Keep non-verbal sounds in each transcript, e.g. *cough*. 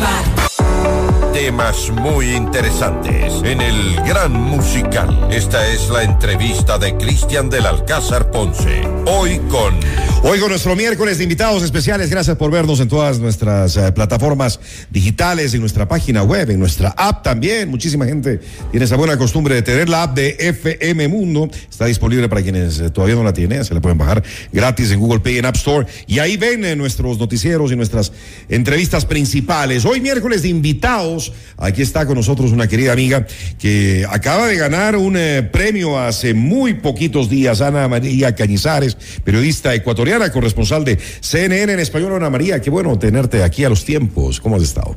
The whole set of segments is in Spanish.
llevar. Temas muy interesantes en el Gran Musical. Esta es la entrevista de Cristian del Alcázar Ponce. Hoy con... Hoy con nuestro miércoles de invitados especiales. Gracias por vernos en todas nuestras eh, plataformas digitales, en nuestra página web, en nuestra app también. Muchísima gente tiene esa buena costumbre de tener la app de FM Mundo. Está disponible para quienes eh, todavía no la tienen. Se la pueden bajar gratis en Google Play en App Store. Y ahí ven eh, nuestros noticieros y nuestras entrevistas principales. Hoy miércoles de invitados. Aquí está con nosotros una querida amiga que acaba de ganar un eh, premio hace muy poquitos días, Ana María Cañizares, periodista ecuatoriana, corresponsal de CNN en español. Ana María, qué bueno tenerte aquí a los tiempos. ¿Cómo has estado?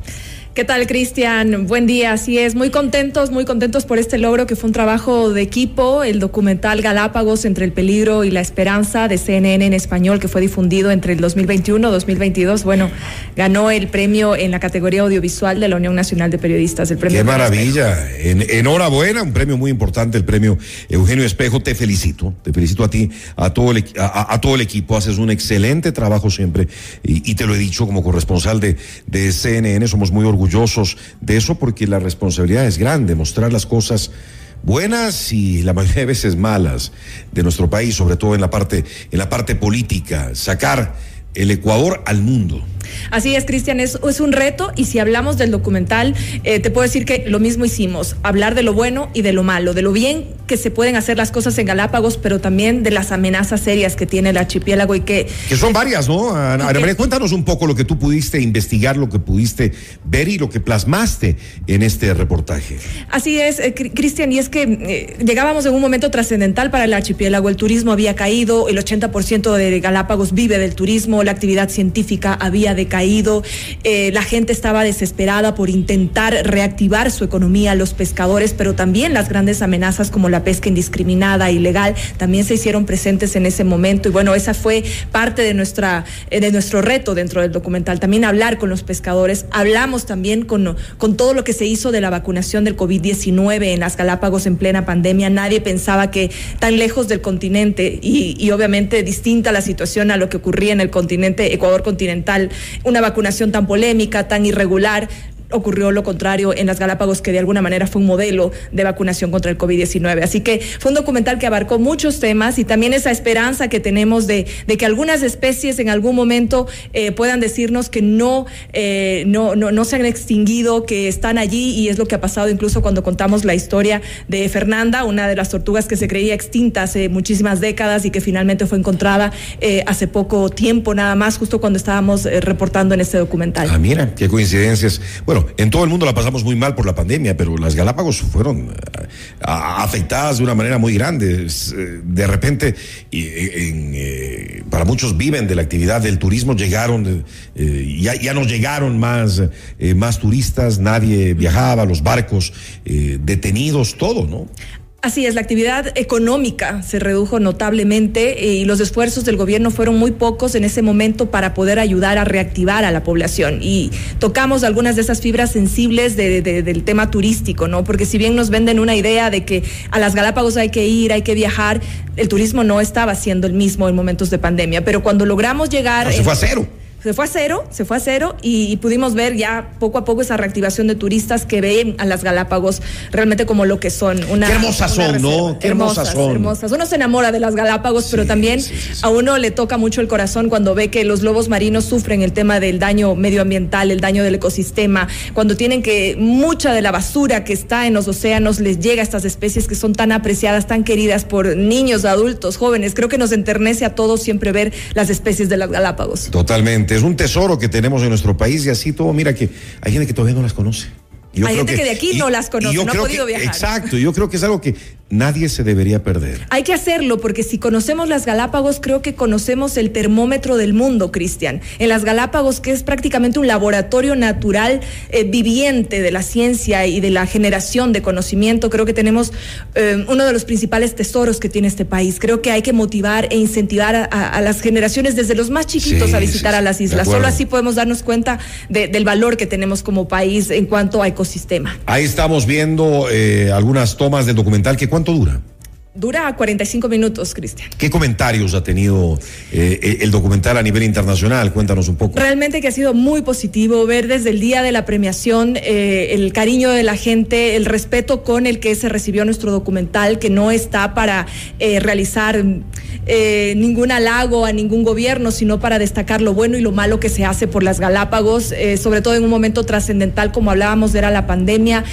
¿Qué tal, Cristian? Buen día. Así es, muy contentos, muy contentos por este logro que fue un trabajo de equipo, el documental Galápagos entre el peligro y la esperanza de CNN en español que fue difundido entre el 2021 y 2022. Bueno, ganó el premio en la categoría audiovisual de la Unión Nacional de Periodistas. El premio Qué maravilla. En, enhorabuena, un premio muy importante, el premio Eugenio Espejo. Te felicito, te felicito a ti, a todo el, a, a todo el equipo. Haces un excelente trabajo siempre y, y, te lo he dicho como corresponsal de, de CNN. Somos muy orgullosos orgullosos de eso porque la responsabilidad es grande, mostrar las cosas buenas y la mayoría de veces malas de nuestro país, sobre todo en la parte, en la parte política, sacar el Ecuador al mundo. Así es, Cristian, es, es, un reto y si hablamos del documental, eh, te puedo decir que lo mismo hicimos, hablar de lo bueno y de lo malo, de lo bien que se pueden hacer las cosas en Galápagos, pero también de las amenazas serias que tiene el archipiélago y que... Que son varias, ¿no? Ana María, cuéntanos un poco lo que tú pudiste investigar, lo que pudiste ver y lo que plasmaste en este reportaje. Así es, eh, Cristian, y es que eh, llegábamos en un momento trascendental para el archipiélago, el turismo había caído, el 80% de Galápagos vive del turismo, la actividad científica había decaído, eh, la gente estaba desesperada por intentar reactivar su economía, los pescadores, pero también las grandes amenazas como la pesca indiscriminada, ilegal, también se hicieron presentes en ese momento. Y bueno, esa fue parte de, nuestra, eh, de nuestro reto dentro del documental, también hablar con los pescadores, hablamos también con, con todo lo que se hizo de la vacunación del COVID-19 en las Galápagos en plena pandemia, nadie pensaba que tan lejos del continente y, y obviamente distinta la situación a lo que ocurría en el continente, Ecuador continental, una vacunación tan polémica, tan irregular, ocurrió lo contrario en las Galápagos, que de alguna manera fue un modelo de vacunación contra el COVID-19. Así que fue un documental que abarcó muchos temas y también esa esperanza que tenemos de, que algunas especies en algún momento eh, puedan decirnos que no, eh, no, no, no se han extinguido, que están allí y es lo que ha pasado incluso cuando contamos la historia de Fernanda, una de las tortugas que se creía extinta hace muchísimas décadas y que finalmente fue encontrada eh, hace poco tiempo, nada más, justo cuando estábamos reportando en este documental. Ah, mira, qué coincidencias. Bueno, en todo el mundo la pasamos muy mal por la pandemia, pero las Galápagos fueron eh, afectadas de una manera muy grande. Eh, de repente, en, eh, para muchos viven de la actividad del turismo, llegaron, ya, nos llegaron más, más turistas, nadie viajaba, los barcos detenidos, todo, ¿no? Así es, la actividad económica se redujo notablemente eh, y los esfuerzos del gobierno fueron muy pocos en ese momento para poder ayudar a reactivar a la población. Y tocamos algunas de esas fibras sensibles de, de, del tema turístico, ¿no? Porque si bien nos venden una idea de que a las Galápagos hay que ir, hay que viajar, el turismo no estaba siendo el mismo en momentos de pandemia. Pero cuando logramos llegar. No, se fue a cero se fue a cero, se fue a cero y, y, pudimos ver ya poco a poco esa reactivación de turistas que ven a las Galápagos realmente como lo que son. Una, Qué hermosas una son, ¿no? Qué hermosas, hermosas son. Hermosas. Uno se enamora de las Galápagos, sí, pero también sí, sí, a uno le toca mucho el corazón cuando ve que los lobos marinos sufren el tema del daño medioambiental, el daño del ecosistema, cuando tienen que mucha de la basura que está en los océanos les llega a estas especies que son tan apreciadas, tan queridas por niños, adultos, jóvenes. Creo que nos enternece a todos siempre ver las especies de las Galápagos. Totalmente. Es un tesoro que tenemos en nuestro país y así todo, mira que hay gente que todavía no las conoce. Yo hay gente que, que, de aquí y, no las conoce, no ha podido que, viajar. Exacto, yo creo que es algo que nadie se debería perder. Hay que hacerlo porque si conocemos las Galápagos, creo que conocemos el termómetro del mundo, Cristian. En las Galápagos, que es prácticamente un laboratorio natural eh, viviente de la ciencia y de la generación de conocimiento, creo que tenemos eh, uno de los principales tesoros que tiene este país. Creo que hay que motivar e incentivar a, a, a las generaciones desde los más chiquitos sí, a visitar sí, a las islas. Solo así podemos darnos cuenta de, del valor que tenemos como país en cuanto a Ahí estamos viendo eh, algunas tomas del documental que cuánto dura. Dura 45 minutos, Cristian. ¿Qué comentarios ha tenido eh, el documental a nivel internacional? Cuéntanos un poco. Realmente que ha sido muy positivo ver desde el día de la premiación eh, el cariño de la gente, el respeto con el que se recibió nuestro documental, que no está para eh, realizar ningún halago a ningún gobierno, sino para destacar lo bueno y lo malo que se hace por las Galápagos, sobre todo en un momento trascendental como hablábamos, era la pandemia.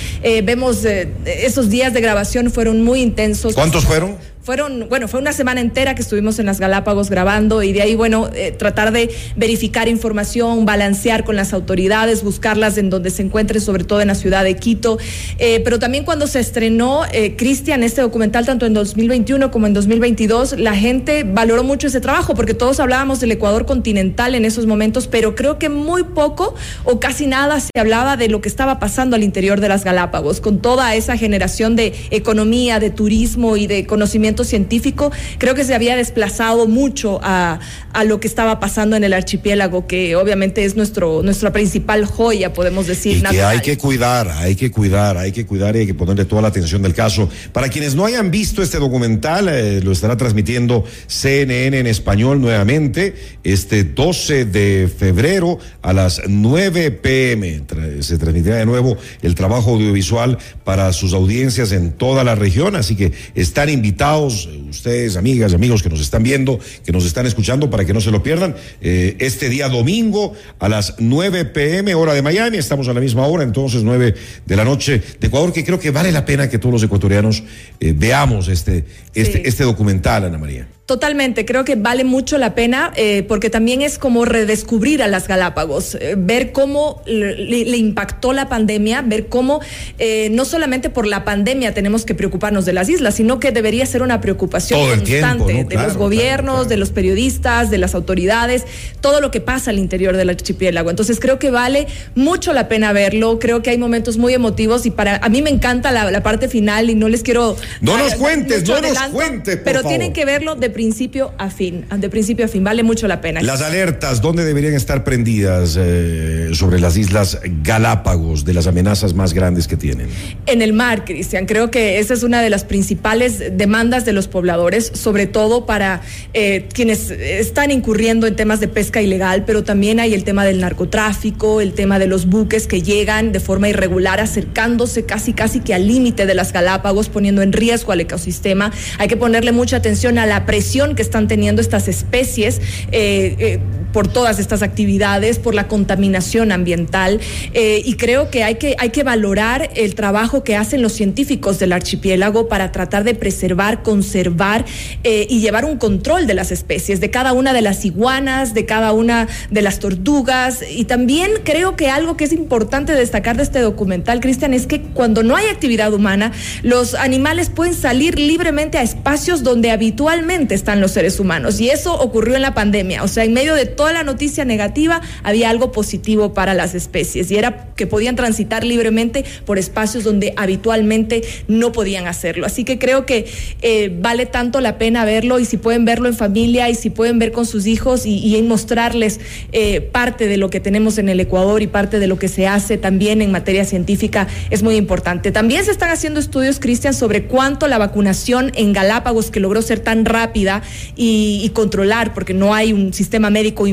vemos esos días de grabación fueron muy intensos. ¿Cuántos fueron? Fueron, bueno, fue una semana entera que estuvimos en las Galápagos grabando y de ahí, bueno, eh, tratar de verificar información, balancear con las autoridades, buscarlas en donde se encuentren, sobre todo en la ciudad de Quito. Eh, pero también cuando se estrenó, eh, Cristian, este documental, tanto en 2021 como en 2022, la gente valoró mucho ese trabajo porque todos hablábamos del Ecuador continental en esos momentos, pero creo que muy poco o casi nada se hablaba de lo que estaba pasando al interior de las Galápagos, con toda esa generación de economía, de turismo y de conocimiento científico, creo que se había desplazado mucho a, a, lo que estaba pasando en el archipiélago, que obviamente es nuestro, nuestra principal joya, podemos decir. Y que hay que cuidar, hay que cuidar, hay que cuidar y hay que ponerle toda la atención del caso. Para quienes no hayan visto este documental, eh, lo estará transmitiendo CNN en español nuevamente este 12 de febrero a las 9 pm. Se transmitirá de nuevo el trabajo audiovisual para sus audiencias en toda la región, así que están invitados eh, ustedes, amigas y amigos que nos están viendo, que nos están escuchando, para que no se lo pierdan. Eh, este día domingo a las 9 pm, hora de Miami, estamos a la misma hora, entonces 9 de la noche de Ecuador, que creo que vale la pena que todos los ecuatorianos eh, veamos este, este, este documental, Ana María. Totalmente, creo que vale mucho la pena eh, porque también es como redescubrir a las Galápagos, eh, ver cómo le, impactó la pandemia, ver cómo eh, no solamente por la pandemia tenemos que preocuparnos de las islas, sino que debería ser una preocupación constante de los gobiernos, de los periodistas, de las autoridades, todo lo que pasa al interior del archipiélago. Entonces creo que vale mucho la pena verlo, creo que hay momentos muy emotivos y para a mí me encanta la, parte final y no les quiero... No nos cuentes, no nos cuentes. pero tienen que verlo de principio a fin, de principio a fin, vale mucho la pena. Las alertas, ¿dónde deberían estar prendidas eh, sobre las islas Galápagos de las amenazas más grandes que tienen? En el mar, Cristian, creo que esa es una de las principales demandas de los pobladores, sobre todo para eh, quienes están incurriendo en temas de pesca ilegal, pero también hay el tema del narcotráfico, el tema de los buques que llegan de forma irregular, acercándose casi casi que al límite de las Galápagos, poniendo en riesgo al ecosistema. Hay que ponerle mucha atención a la presión que están teniendo estas especies eh, eh, por todas estas actividades, por la contaminación ambiental. Eh, y creo que hay, que hay que valorar el trabajo que hacen los científicos del archipiélago para tratar de preservar, conservar y llevar un control de las especies, de cada una de las iguanas, de cada una de las tortugas. Y también creo que algo que es importante destacar de este documental, Cristian, es que cuando no hay actividad humana, los animales pueden salir libremente a espacios donde habitualmente están los seres humanos. Y eso ocurrió en la pandemia. O sea, en medio de toda la noticia negativa había algo positivo para las especies y era que podían transitar libremente por espacios donde habitualmente no podían hacerlo. Así que creo que eh, vale tanto la pena verlo y si pueden verlo en familia y si pueden ver con sus hijos y, y mostrarles eh, parte de lo que tenemos en el Ecuador y parte de lo que se hace también en materia científica es muy importante. También se están haciendo estudios, Cristian, sobre cuánto la vacunación en Galápagos, que logró ser tan rápida, y, controlar, porque no hay un sistema médico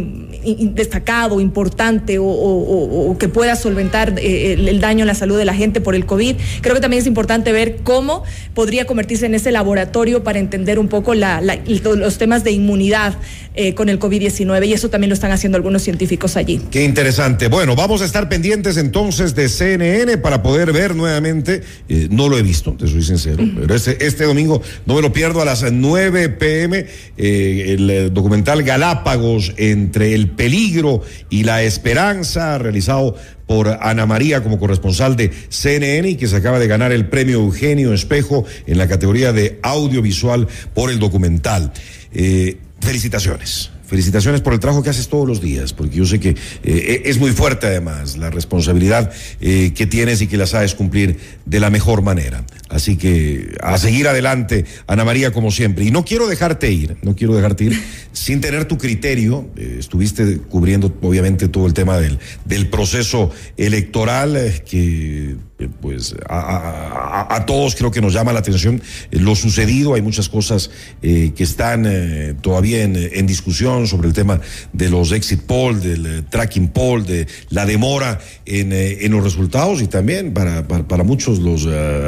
destacado, importante o, que pueda solventar eh, el, daño a la salud de la gente por el COVID. Creo que también es importante ver cómo podría convertirse en ese laboratorio para entender un poco los temas de inmunidad eh, con el COVID-19 y eso también lo están haciendo algunos científicos allí. Qué interesante. Bueno, vamos a estar pendientes entonces de CNN para poder ver nuevamente. Eh, no lo he visto, te soy sincero, pero este, este domingo no me lo pierdo a las 9 pm eh, el documental Galápagos entre el peligro y la esperanza, realizado por Ana María como corresponsal de CNN y que se acaba de ganar el premio Eugenio Espejo en la categoría de audiovisual por el documental. Eh, felicitaciones felicitaciones por el trabajo que haces todos los días, porque yo sé que eh, es muy fuerte además la responsabilidad eh, que tienes y que la sabes cumplir de la mejor manera. Así que a seguir adelante, Ana María, como siempre. Y no quiero dejarte ir, no quiero dejarte ir *laughs* sin tener tu criterio. Eh, estuviste cubriendo, obviamente, todo el tema del, del proceso electoral, que pues a, a, todos creo que nos llama la atención lo sucedido. Hay muchas cosas que están todavía en, en, discusión sobre el tema de los exit poll, del tracking poll, de la demora en, en los resultados y también para, para, para muchos los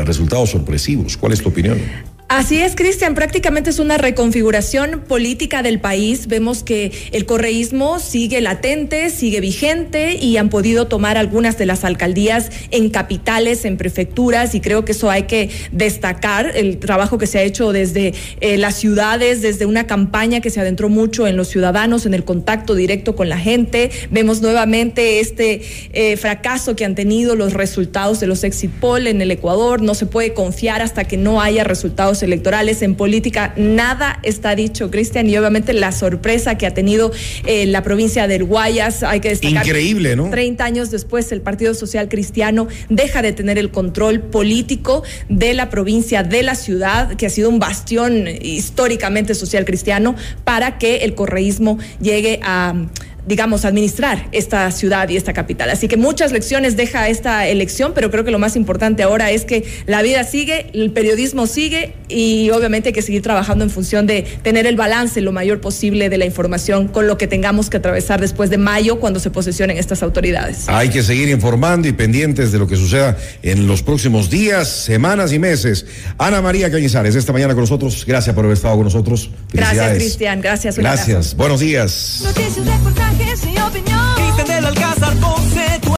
resultados sorpresivos. ¿Cuál es tu opinión? Así es, Cristian, prácticamente es una reconfiguración política del país. Vemos que el correísmo sigue latente, sigue vigente y han podido tomar algunas de las alcaldías en capitales, en prefecturas y creo que eso hay que destacar, el trabajo que se ha hecho desde eh, las ciudades, desde una campaña que se adentró mucho en los ciudadanos, en el contacto directo con la gente. Vemos nuevamente este eh, fracaso que han tenido los resultados de los exit poll en el Ecuador. No se puede confiar hasta que no haya resultados electorales, en política, nada está dicho, Cristian, y obviamente la sorpresa que ha tenido eh, la provincia del Guayas, hay que destacar. Increíble, ¿no? 30 años después, el Partido Social Cristiano deja de tener el control político de la provincia, de la ciudad, que ha sido un bastión históricamente social cristiano, para que el correísmo llegue a digamos, administrar esta ciudad y esta capital. Así que muchas lecciones deja esta elección, pero creo que lo más importante ahora es que la vida sigue, el periodismo sigue y obviamente hay que seguir trabajando en función de tener el balance lo mayor posible de la información con lo que tengamos que atravesar después de mayo cuando se posesionen estas autoridades. Hay que seguir informando y pendientes de lo que suceda en los próximos días, semanas y meses. Ana María Cañizares, esta mañana con nosotros. Gracias por haber estado con nosotros. Gracias, Cristian. Gracias. Gracias. Buenos días. Noticias, reportajes y opinión. Cristian Alcázar.